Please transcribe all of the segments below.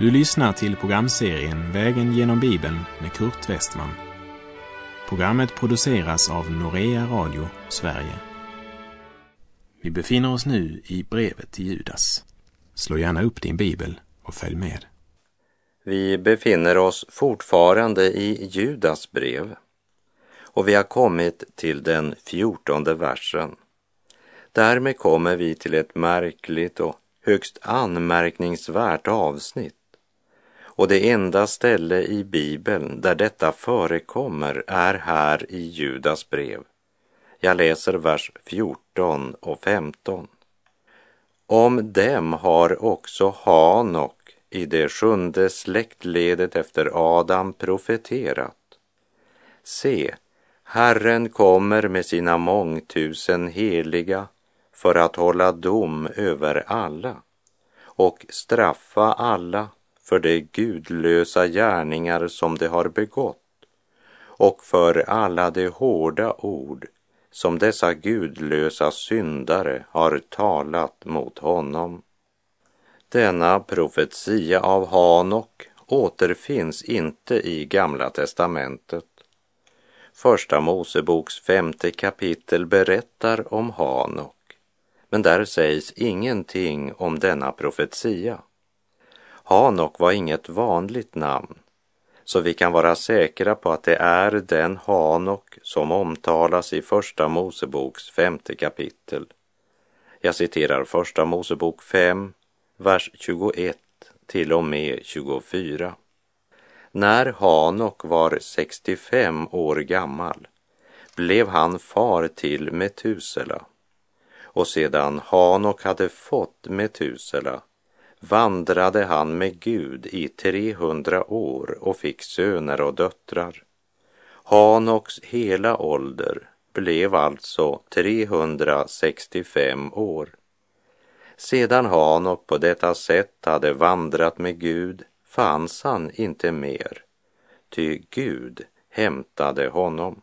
Du lyssnar till programserien Vägen genom Bibeln med Kurt Westman. Programmet produceras av Norea Radio Sverige. Vi befinner oss nu i brevet till Judas. Slå gärna upp din bibel och följ med. Vi befinner oss fortfarande i Judas brev och vi har kommit till den fjortonde versen. Därmed kommer vi till ett märkligt och högst anmärkningsvärt avsnitt. Och det enda ställe i Bibeln där detta förekommer är här i Judas brev. Jag läser vers 14 och 15. Om dem har också Hanok i det sjunde släktledet efter Adam profeterat. Se, Herren kommer med sina mångtusen heliga för att hålla dom över alla och straffa alla för de gudlösa gärningar som de har begått och för alla de hårda ord som dessa gudlösa syndare har talat mot honom. Denna profetia av Hanok återfinns inte i Gamla testamentet. Första Moseboks femte kapitel berättar om Hanok, men där sägs ingenting om denna profetia. Hanok var inget vanligt namn, så vi kan vara säkra på att det är den Hanok som omtalas i Första Moseboks femte kapitel. Jag citerar Första Mosebok 5, vers 21 till och med 24. När Hanok var 65 år gammal blev han far till Metusela. Och sedan Hanok hade fått Metusela vandrade han med Gud i 300 år och fick söner och döttrar. Hanoks hela ålder blev alltså 365 år. Sedan Hanok på detta sätt hade vandrat med Gud fanns han inte mer, ty Gud hämtade honom.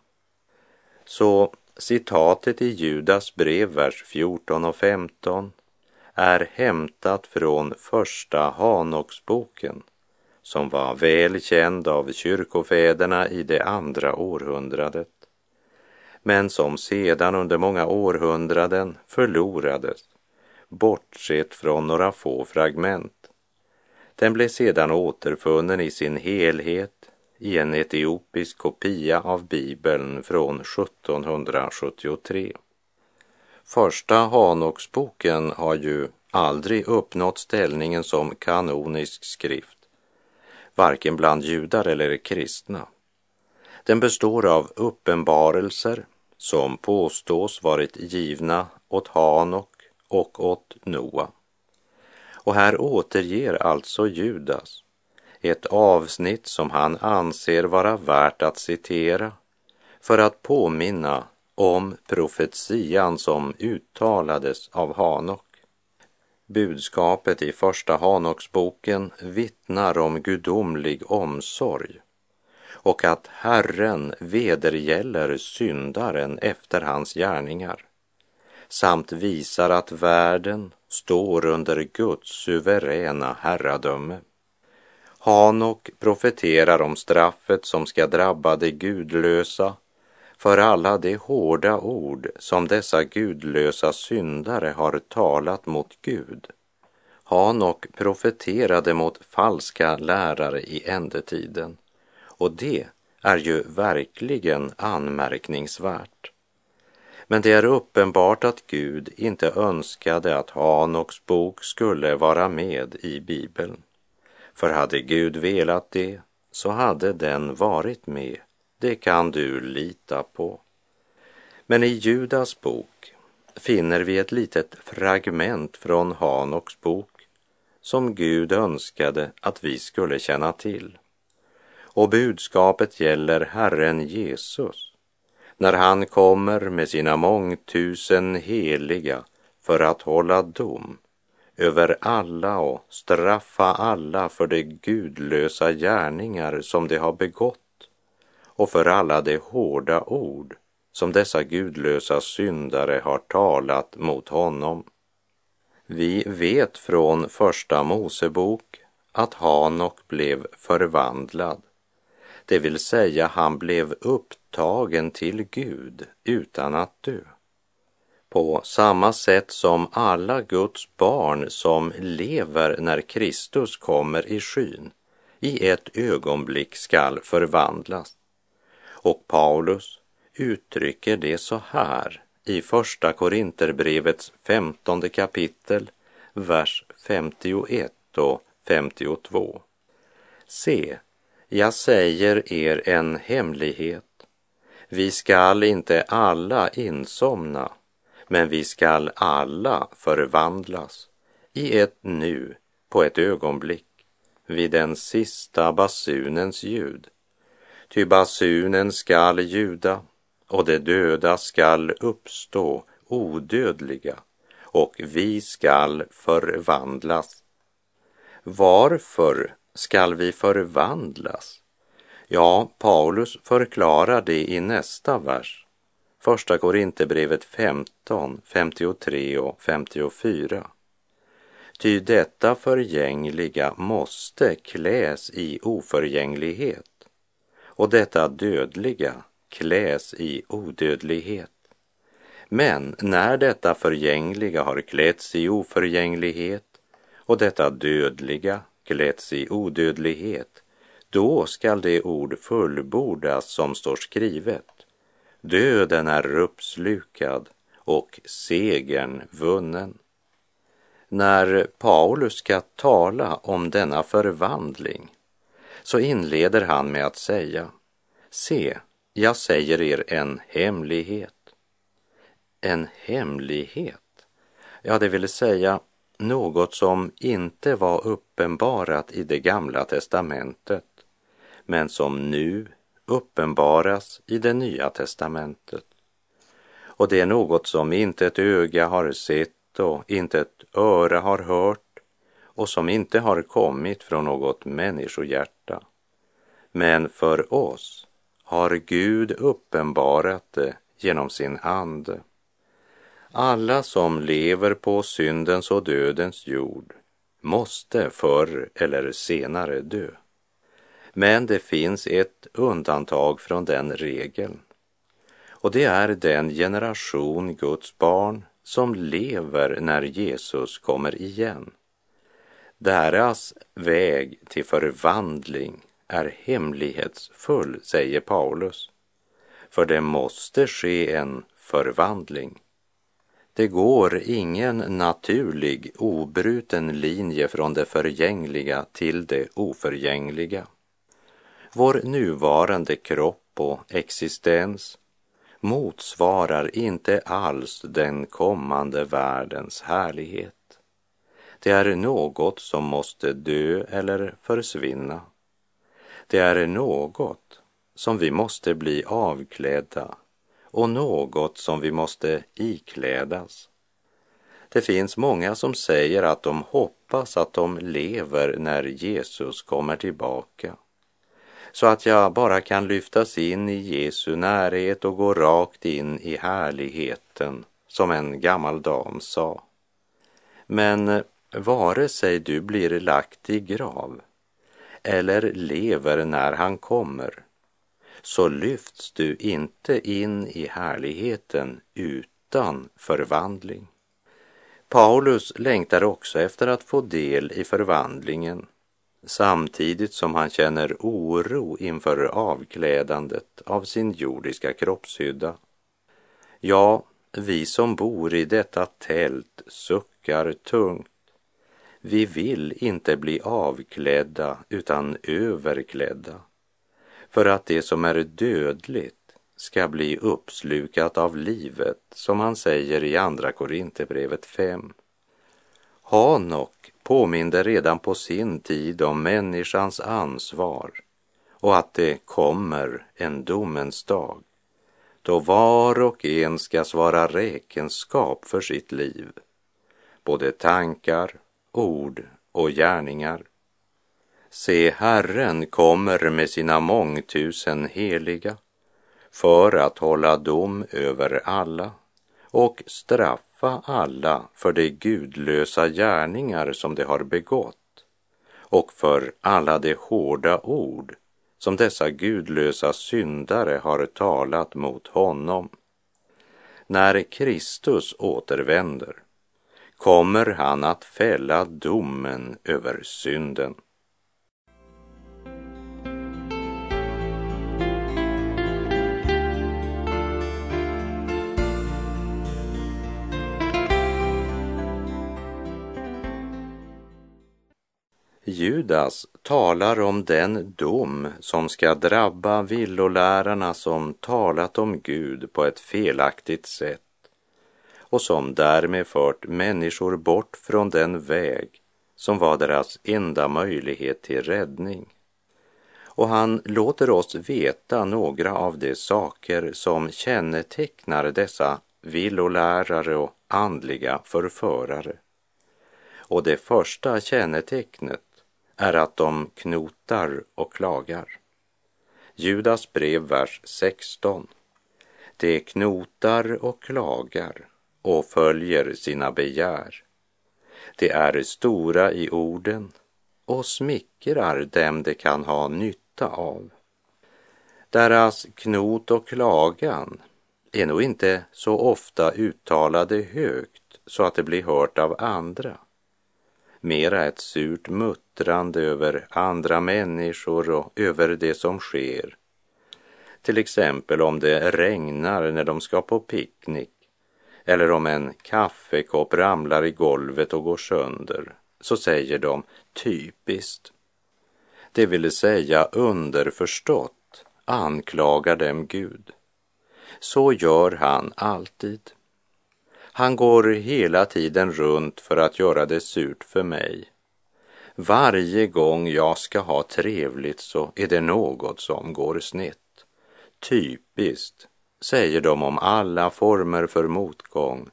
Så citatet i Judas brev, vers 14 och 15 är hämtat från första Hanoksboken som var väl känd av kyrkofäderna i det andra århundradet men som sedan under många århundraden förlorades bortsett från några få fragment. Den blev sedan återfunnen i sin helhet i en etiopisk kopia av Bibeln från 1773. Första Hanoksboken har ju aldrig uppnått ställningen som kanonisk skrift, varken bland judar eller kristna. Den består av uppenbarelser som påstås varit givna åt Hanok och åt Noa. Och här återger alltså Judas ett avsnitt som han anser vara värt att citera för att påminna om profetian som uttalades av Hanok. Budskapet i första Hanoksboken vittnar om gudomlig omsorg och att Herren vedergäller syndaren efter hans gärningar samt visar att världen står under Guds suveräna herradöme. Hanok profeterar om straffet som ska drabba de gudlösa för alla de hårda ord som dessa gudlösa syndare har talat mot Gud. Hanok profeterade mot falska lärare i ändetiden och det är ju verkligen anmärkningsvärt. Men det är uppenbart att Gud inte önskade att Hanoks bok skulle vara med i Bibeln. För hade Gud velat det så hade den varit med. Det kan du lita på. Men i Judas bok finner vi ett litet fragment från Hanoks bok som Gud önskade att vi skulle känna till. Och budskapet gäller Herren Jesus när han kommer med sina mångtusen heliga för att hålla dom över alla och straffa alla för de gudlösa gärningar som de har begått och för alla de hårda ord som dessa gudlösa syndare har talat mot honom. Vi vet från Första Mosebok att Hanok blev förvandlad, det vill säga han blev upptagen till Gud utan att dö. På samma sätt som alla Guds barn som lever när Kristus kommer i skyn i ett ögonblick skall förvandlas. Och Paulus uttrycker det så här i Första Korinterbrevets femtonde kapitel, vers 51 och 52. Se, jag säger er en hemlighet. Vi skall inte alla insomna, men vi skall alla förvandlas i ett nu, på ett ögonblick, vid den sista basunens ljud. Ty basunen skall ljuda och de döda skall uppstå odödliga och vi skall förvandlas. Varför skall vi förvandlas? Ja, Paulus förklarar det i nästa vers. Första Korinthierbrevet 15, 53 och 54. Ty detta förgängliga måste kläs i oförgänglighet och detta dödliga kläs i odödlighet. Men när detta förgängliga har klätts i oförgänglighet och detta dödliga klätts i odödlighet, då skall det ord fullbordas som står skrivet. Döden är uppslukad och segern vunnen. När Paulus ska tala om denna förvandling så inleder han med att säga, se, jag säger er en hemlighet. En hemlighet? Ja, det vill säga något som inte var uppenbarat i det gamla testamentet, men som nu uppenbaras i det nya testamentet. Och det är något som inte ett öga har sett och inte ett öra har hört och som inte har kommit från något människohjärta. Men för oss har Gud uppenbarat det genom sin ande. Alla som lever på syndens och dödens jord måste förr eller senare dö. Men det finns ett undantag från den regeln. Och det är den generation Guds barn som lever när Jesus kommer igen. Deras väg till förvandling är hemlighetsfull, säger Paulus. För det måste ske en förvandling. Det går ingen naturlig, obruten linje från det förgängliga till det oförgängliga. Vår nuvarande kropp och existens motsvarar inte alls den kommande världens härlighet. Det är något som måste dö eller försvinna. Det är något som vi måste bli avklädda och något som vi måste iklädas. Det finns många som säger att de hoppas att de lever när Jesus kommer tillbaka så att jag bara kan lyftas in i Jesu närhet och gå rakt in i härligheten, som en gammal dam sa. Men vare sig du blir lagt i grav eller lever när han kommer, så lyfts du inte in i härligheten utan förvandling. Paulus längtar också efter att få del i förvandlingen samtidigt som han känner oro inför avklädandet av sin jordiska kroppshydda. Ja, vi som bor i detta tält suckar tungt. Vi vill inte bli avklädda utan överklädda för att det som är dödligt ska bli uppslukat av livet, som han säger i Andra Korinthierbrevet 5. Hanok påminde redan på sin tid om människans ansvar och att det kommer en domens dag då var och en ska svara räkenskap för sitt liv, både tankar, ord och gärningar. Se, Herren kommer med sina mångtusen heliga för att hålla dom över alla och straffa alla för de gudlösa gärningar som de har begått och för alla de hårda ord som dessa gudlösa syndare har talat mot honom. När Kristus återvänder kommer han att fälla domen över synden. Judas talar om den dom som ska drabba villolärarna som talat om Gud på ett felaktigt sätt och som därmed fört människor bort från den väg som var deras enda möjlighet till räddning. Och han låter oss veta några av de saker som kännetecknar dessa villolärare och andliga förförare. Och det första kännetecknet är att de knotar och klagar. Judas brev, vers 16. De knotar och klagar och följer sina begär. De är stora i orden och smickrar dem de kan ha nytta av. Deras knot och klagan är nog inte så ofta uttalade högt så att det blir hört av andra mera ett surt muttrande över andra människor och över det som sker. Till exempel om det regnar när de ska på picknick eller om en kaffekopp ramlar i golvet och går sönder så säger de typiskt. Det vill säga underförstått anklagar dem Gud. Så gör han alltid. Han går hela tiden runt för att göra det surt för mig. Varje gång jag ska ha trevligt så är det något som går snett. Typiskt, säger de om alla former för motgång,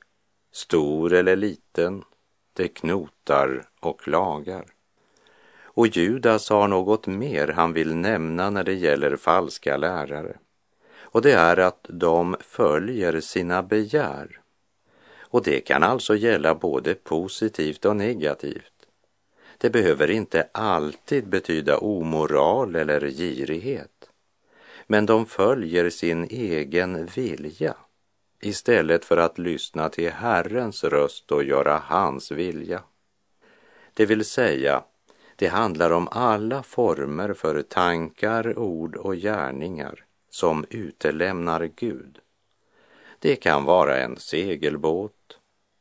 stor eller liten, det knotar och klagar. Och Judas har något mer han vill nämna när det gäller falska lärare. Och det är att de följer sina begär. Och det kan alltså gälla både positivt och negativt. Det behöver inte alltid betyda omoral eller girighet. Men de följer sin egen vilja istället för att lyssna till Herrens röst och göra hans vilja. Det vill säga, det handlar om alla former för tankar, ord och gärningar som utelämnar Gud. Det kan vara en segelbåt,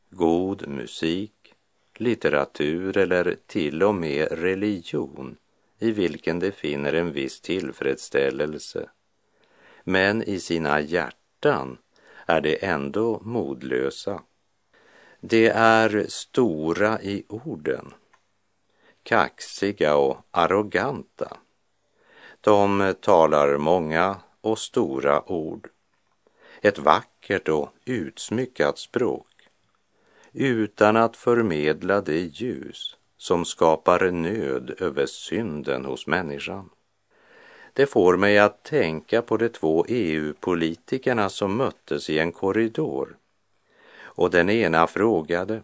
god musik, litteratur eller till och med religion i vilken de finner en viss tillfredsställelse. Men i sina hjärtan är de ändå modlösa. De är stora i orden, kaxiga och arroganta. De talar många och stora ord ett vackert och utsmyckat språk utan att förmedla det ljus som skapar nöd över synden hos människan. Det får mig att tänka på de två EU-politikerna som möttes i en korridor och den ena frågade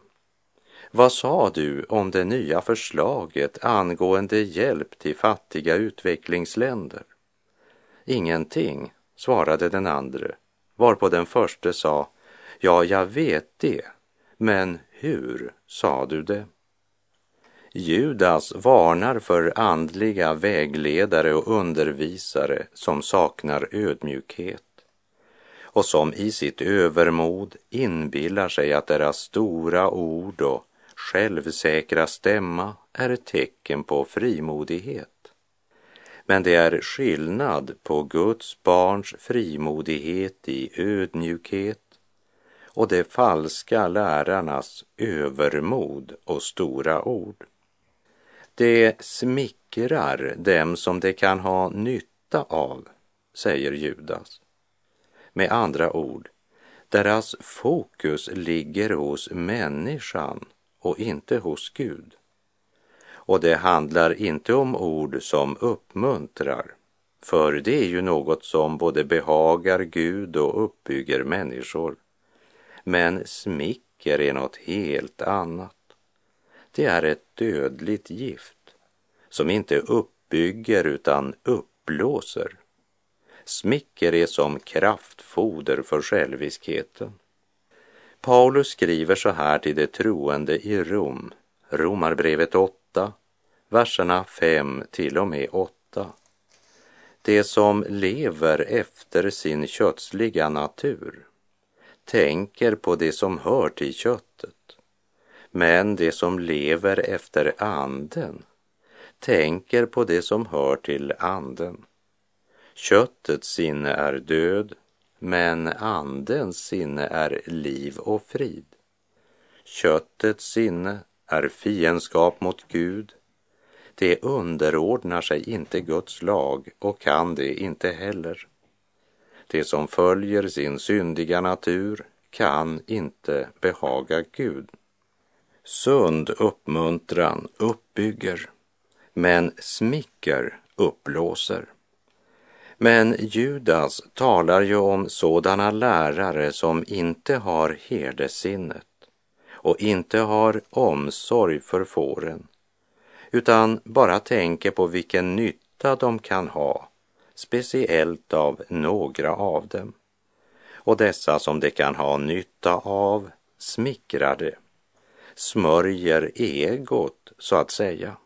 vad sa du om det nya förslaget angående hjälp till fattiga utvecklingsländer? Ingenting, svarade den andre varpå den förste sa, ja, jag vet det, men hur sa du det? Judas varnar för andliga vägledare och undervisare som saknar ödmjukhet och som i sitt övermod inbillar sig att deras stora ord och självsäkra stämma är ett tecken på frimodighet. Men det är skillnad på Guds barns frimodighet i ödmjukhet och de falska lärarnas övermod och stora ord. Det smickrar dem som det kan ha nytta av, säger Judas. Med andra ord, deras fokus ligger hos människan och inte hos Gud. Och det handlar inte om ord som uppmuntrar, för det är ju något som både behagar Gud och uppbygger människor. Men smicker är något helt annat. Det är ett dödligt gift som inte uppbygger utan uppblåser. Smicker är som kraftfoder för själviskheten. Paulus skriver så här till de troende i Rom, Romarbrevet 8, verserna 5 till och med 8. Det som lever efter sin kötsliga natur tänker på det som hör till köttet. Men det som lever efter anden tänker på det som hör till anden. Köttets sinne är död, men andens sinne är liv och frid. Köttets sinne är fiendskap mot Gud. Det underordnar sig inte Guds lag och kan det inte heller. Det som följer sin syndiga natur kan inte behaga Gud. Sund uppmuntran uppbygger, men smicker upplåser. Men Judas talar ju om sådana lärare som inte har herdesinnet och inte har omsorg för fåren, utan bara tänker på vilken nytta de kan ha, speciellt av några av dem. Och dessa som de kan ha nytta av smickrar det, smörjer egot så att säga.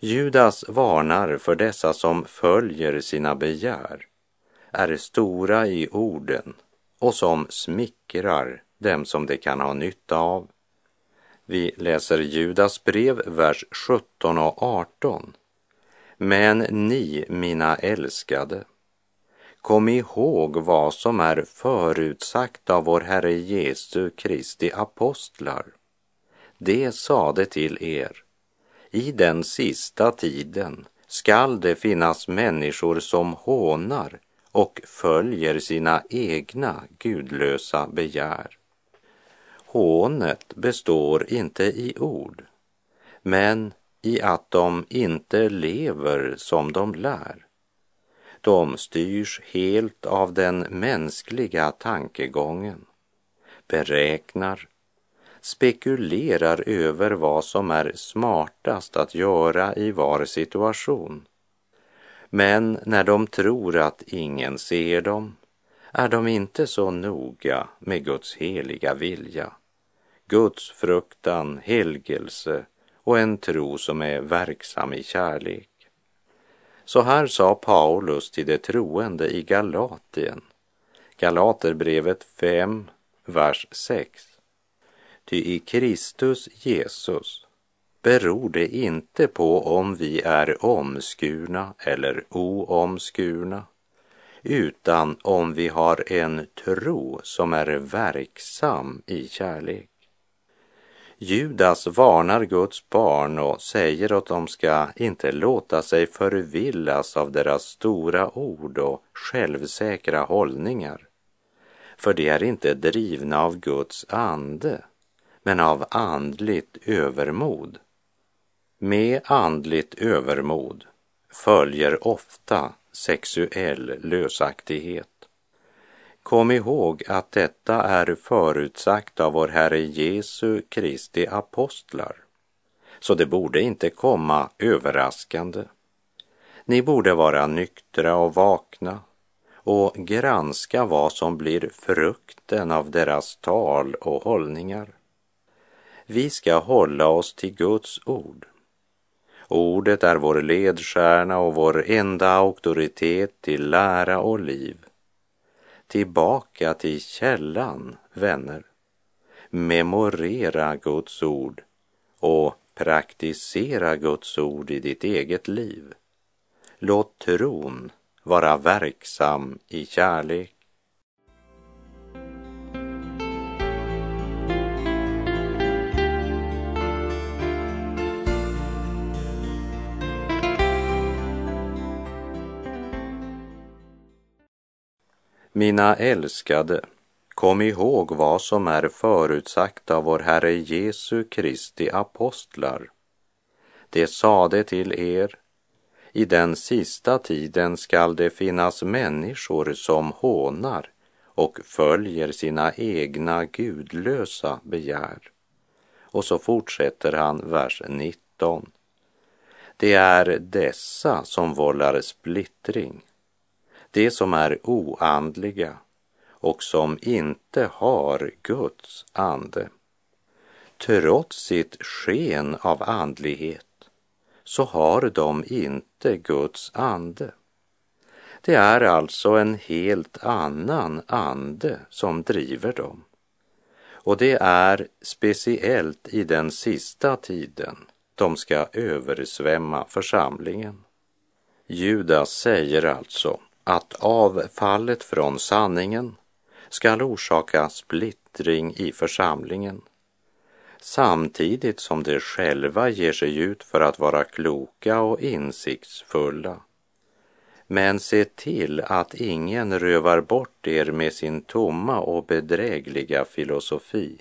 Judas varnar för dessa som följer sina begär, är stora i orden och som smickrar dem som de kan ha nytta av. Vi läser Judas brev, vers 17 och 18. Men ni, mina älskade, kom ihåg vad som är förutsagt av vår Herre Jesu Kristi apostlar. Det sade till er, i den sista tiden skall det finnas människor som hånar och följer sina egna gudlösa begär. Hånet består inte i ord, men i att de inte lever som de lär. De styrs helt av den mänskliga tankegången, beräknar, spekulerar över vad som är smartast att göra i var situation. Men när de tror att ingen ser dem är de inte så noga med Guds heliga vilja, Guds fruktan, helgelse och en tro som är verksam i kärlek. Så här sa Paulus till de troende i Galatien, Galaterbrevet 5, vers 6. Ty i Kristus Jesus beror det inte på om vi är omskurna eller oomskurna, utan om vi har en tro som är verksam i kärlek. Judas varnar Guds barn och säger att de ska inte låta sig förvillas av deras stora ord och självsäkra hållningar. För de är inte drivna av Guds ande, men av andligt övermod. Med andligt övermod följer ofta sexuell lösaktighet. Kom ihåg att detta är förutsagt av vår Herre Jesu Kristi apostlar, så det borde inte komma överraskande. Ni borde vara nyktra och vakna och granska vad som blir frukten av deras tal och hållningar. Vi ska hålla oss till Guds ord. Ordet är vår ledstjärna och vår enda auktoritet till lära och liv tillbaka till källan, vänner. Memorera Guds ord och praktisera Guds ord i ditt eget liv. Låt tron vara verksam i kärlek. Mina älskade, kom ihåg vad som är förutsagt av vår Herre Jesu Kristi apostlar. Det sade till er, i den sista tiden skall det finnas människor som hånar och följer sina egna gudlösa begär. Och så fortsätter han vers 19. Det är dessa som vållar splittring, de som är oandliga och som inte har Guds ande. Trots sitt sken av andlighet så har de inte Guds ande. Det är alltså en helt annan ande som driver dem. Och det är speciellt i den sista tiden de ska översvämma församlingen. Judas säger alltså att avfallet från sanningen skall orsaka splittring i församlingen samtidigt som de själva ger sig ut för att vara kloka och insiktsfulla. Men se till att ingen rövar bort er med sin tomma och bedrägliga filosofi,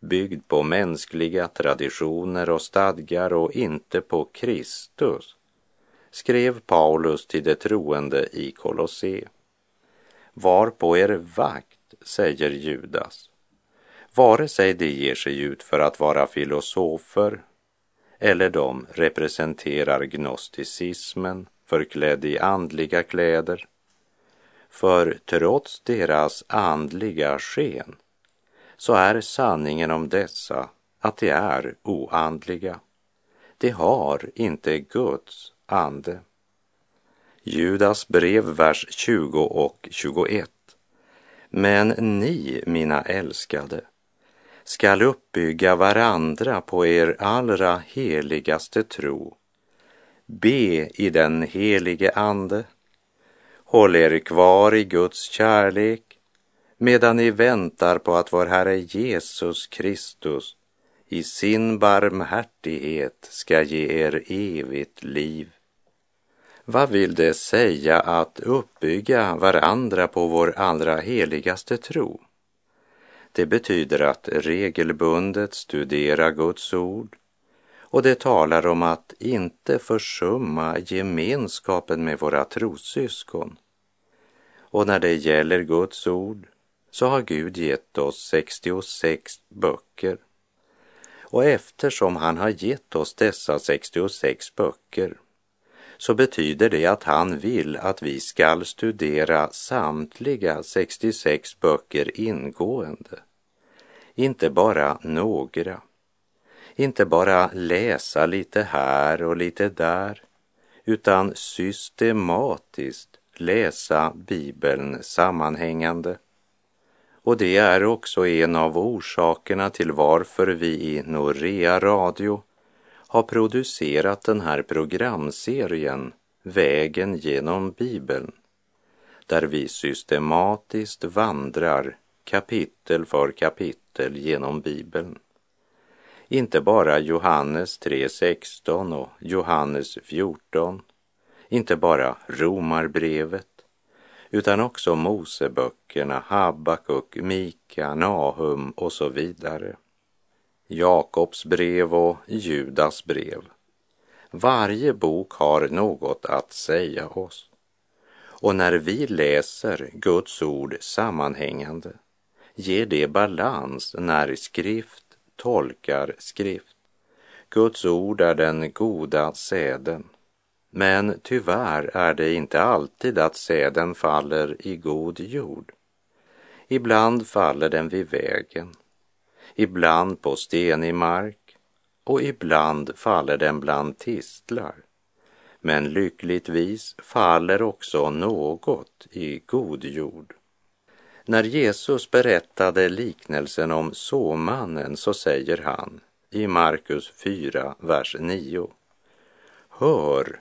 byggd på mänskliga traditioner och stadgar och inte på Kristus, skrev Paulus till de troende i Kolosse. Var på er vakt, säger Judas vare sig de ger sig ut för att vara filosofer eller de representerar gnosticismen förklädd i andliga kläder. För trots deras andliga sken så är sanningen om dessa att de är oandliga. De har inte Guds ande. Judas brev, vers 20 och 21. Men ni, mina älskade, skall uppbygga varandra på er allra heligaste tro. Be i den helige Ande. Håll er kvar i Guds kärlek medan ni väntar på att vår Herre Jesus Kristus i sin barmhärtighet ska ge er evigt liv. Vad vill det säga att uppbygga varandra på vår allra heligaste tro? Det betyder att regelbundet studera Guds ord och det talar om att inte försumma gemenskapen med våra trossyskon. Och när det gäller Guds ord så har Gud gett oss 66 böcker. Och eftersom han har gett oss dessa 66 böcker så betyder det att han vill att vi skall studera samtliga 66 böcker ingående. Inte bara några. Inte bara läsa lite här och lite där, utan systematiskt läsa Bibeln sammanhängande. Och det är också en av orsakerna till varför vi i Norea Radio har producerat den här programserien Vägen genom Bibeln, där vi systematiskt vandrar kapitel för kapitel genom Bibeln. Inte bara Johannes 3.16 och Johannes 14, inte bara Romarbrevet, utan också Moseböckerna, Habakuk, Mika, Nahum och så vidare. Jakobs brev och Judas brev. Varje bok har något att säga oss. Och när vi läser Guds ord sammanhängande ger det balans när skrift tolkar skrift. Guds ord är den goda säden. Men tyvärr är det inte alltid att säden faller i god jord. Ibland faller den vid vägen ibland på stenig mark och ibland faller den bland tistlar. Men lyckligtvis faller också något i god jord. När Jesus berättade liknelsen om såmannen så säger han i Markus 4, vers 9. Hör,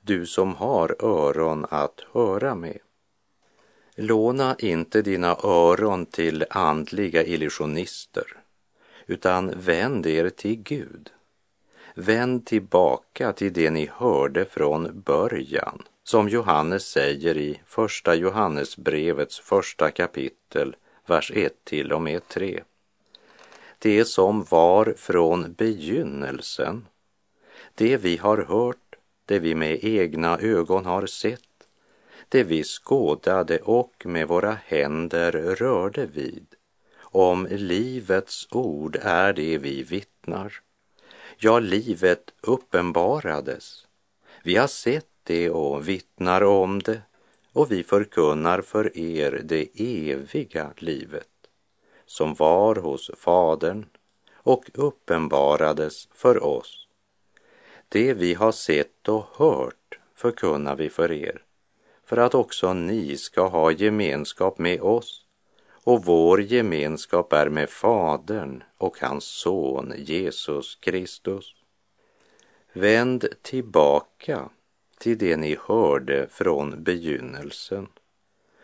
du som har öron att höra med. Låna inte dina öron till andliga illusionister utan vänd er till Gud. Vänd tillbaka till det ni hörde från början, som Johannes säger i Första Johannesbrevets första kapitel, vers 1 till och med 3. Det som var från begynnelsen, det vi har hört, det vi med egna ögon har sett, det vi skådade och med våra händer rörde vid om livets ord är det vi vittnar. Ja, livet uppenbarades Vi har sett det och vittnar om det och vi förkunnar för er det eviga livet som var hos Fadern och uppenbarades för oss. Det vi har sett och hört förkunnar vi för er, för att också ni ska ha gemenskap med oss och vår gemenskap är med Fadern och hans son Jesus Kristus. Vänd tillbaka till det ni hörde från begynnelsen.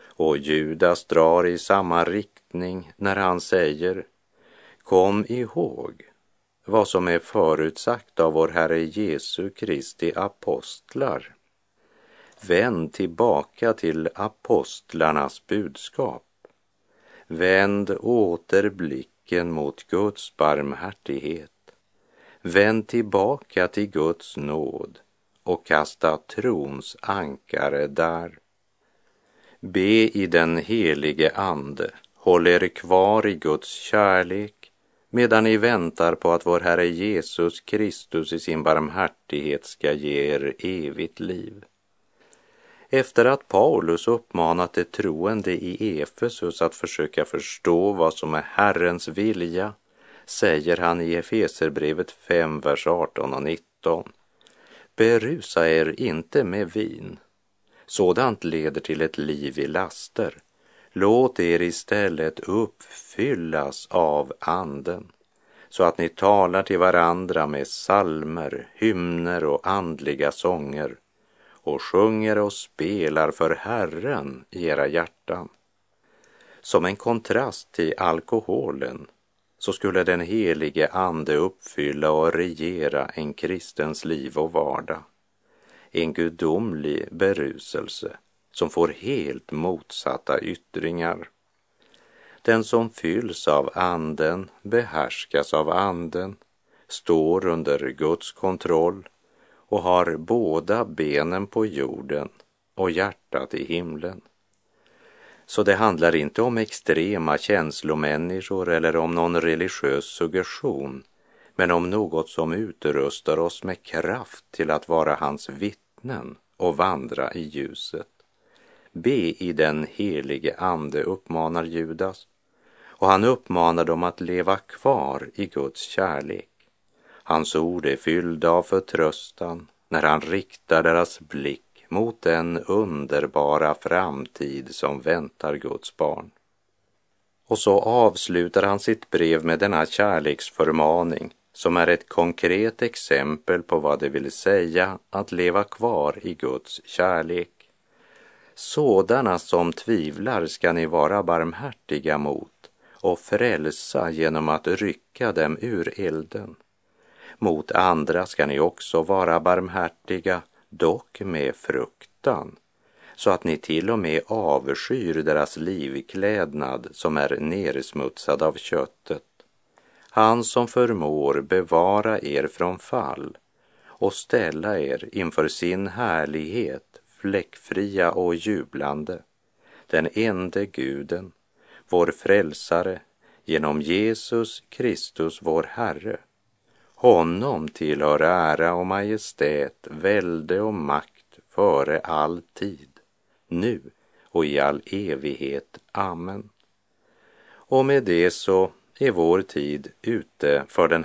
Och Judas drar i samma riktning när han säger Kom ihåg vad som är förutsagt av vår Herre Jesu Kristi apostlar. Vänd tillbaka till apostlarnas budskap. Vänd åter blicken mot Guds barmhärtighet. Vänd tillbaka till Guds nåd och kasta trons ankare där. Be i den helige Ande, håll er kvar i Guds kärlek medan ni väntar på att vår Herre Jesus Kristus i sin barmhärtighet ska ge er evigt liv. Efter att Paulus uppmanat de troende i Efesus att försöka förstå vad som är Herrens vilja säger han i Efeserbrevet 5, vers 18 och 19. Berusa er inte med vin. Sådant leder till ett liv i laster. Låt er istället uppfyllas av Anden så att ni talar till varandra med salmer, hymner och andliga sånger och sjunger och spelar för Herren i era hjärtan. Som en kontrast till alkoholen så skulle den helige Ande uppfylla och regera en kristens liv och vardag. En gudomlig beruselse som får helt motsatta yttringar. Den som fylls av Anden behärskas av Anden, står under Guds kontroll och har båda benen på jorden och hjärtat i himlen. Så det handlar inte om extrema känslomänniskor eller om någon religiös suggestion, men om något som utrustar oss med kraft till att vara hans vittnen och vandra i ljuset. Be i den helige Ande, uppmanar Judas, och han uppmanar dem att leva kvar i Guds kärlek. Hans ord är fyllda av förtröstan när han riktar deras blick mot den underbara framtid som väntar Guds barn. Och så avslutar han sitt brev med denna kärleksförmaning som är ett konkret exempel på vad det vill säga att leva kvar i Guds kärlek. Sådana som tvivlar ska ni vara barmhärtiga mot och frälsa genom att rycka dem ur elden. Mot andra ska ni också vara barmhärtiga dock med fruktan, så att ni till och med avskyr deras livklädnad som är nersmutsad av köttet. Han som förmår bevara er från fall och ställa er inför sin härlighet fläckfria och jublande, den ende guden, vår frälsare, genom Jesus Kristus, vår Herre, honom tillhör ära och majestät, välde och makt före all tid, nu och i all evighet. Amen. Och med det så är vår tid ute för den